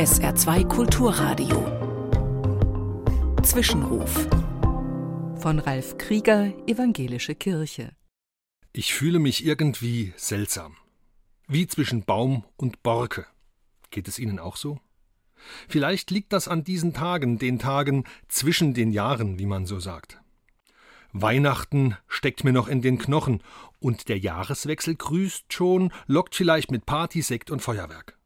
SR2 Kulturradio. Zwischenruf. Von Ralf Krieger, Evangelische Kirche. Ich fühle mich irgendwie seltsam. Wie zwischen Baum und Borke. Geht es Ihnen auch so? Vielleicht liegt das an diesen Tagen, den Tagen zwischen den Jahren, wie man so sagt. Weihnachten steckt mir noch in den Knochen und der Jahreswechsel grüßt schon, lockt vielleicht mit Party, Sekt und Feuerwerk.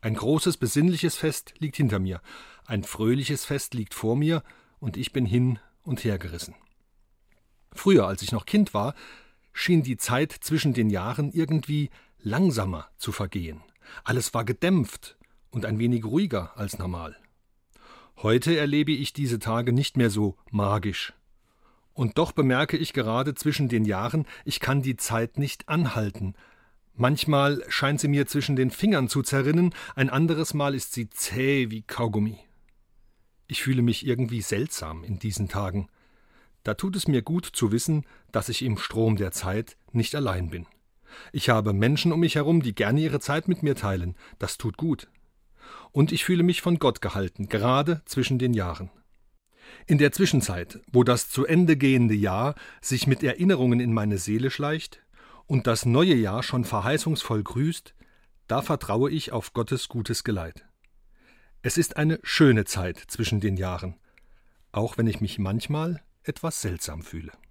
Ein großes besinnliches Fest liegt hinter mir, ein fröhliches Fest liegt vor mir und ich bin hin und her gerissen. Früher, als ich noch Kind war, schien die Zeit zwischen den Jahren irgendwie langsamer zu vergehen. Alles war gedämpft und ein wenig ruhiger als normal. Heute erlebe ich diese Tage nicht mehr so magisch. Und doch bemerke ich gerade zwischen den Jahren, ich kann die Zeit nicht anhalten. Manchmal scheint sie mir zwischen den Fingern zu zerrinnen, ein anderes Mal ist sie zäh wie Kaugummi. Ich fühle mich irgendwie seltsam in diesen Tagen. Da tut es mir gut zu wissen, dass ich im Strom der Zeit nicht allein bin. Ich habe Menschen um mich herum, die gerne ihre Zeit mit mir teilen. Das tut gut. Und ich fühle mich von Gott gehalten, gerade zwischen den Jahren. In der Zwischenzeit, wo das zu Ende gehende Jahr sich mit Erinnerungen in meine Seele schleicht und das neue Jahr schon verheißungsvoll grüßt, da vertraue ich auf Gottes gutes Geleit. Es ist eine schöne Zeit zwischen den Jahren, auch wenn ich mich manchmal etwas seltsam fühle.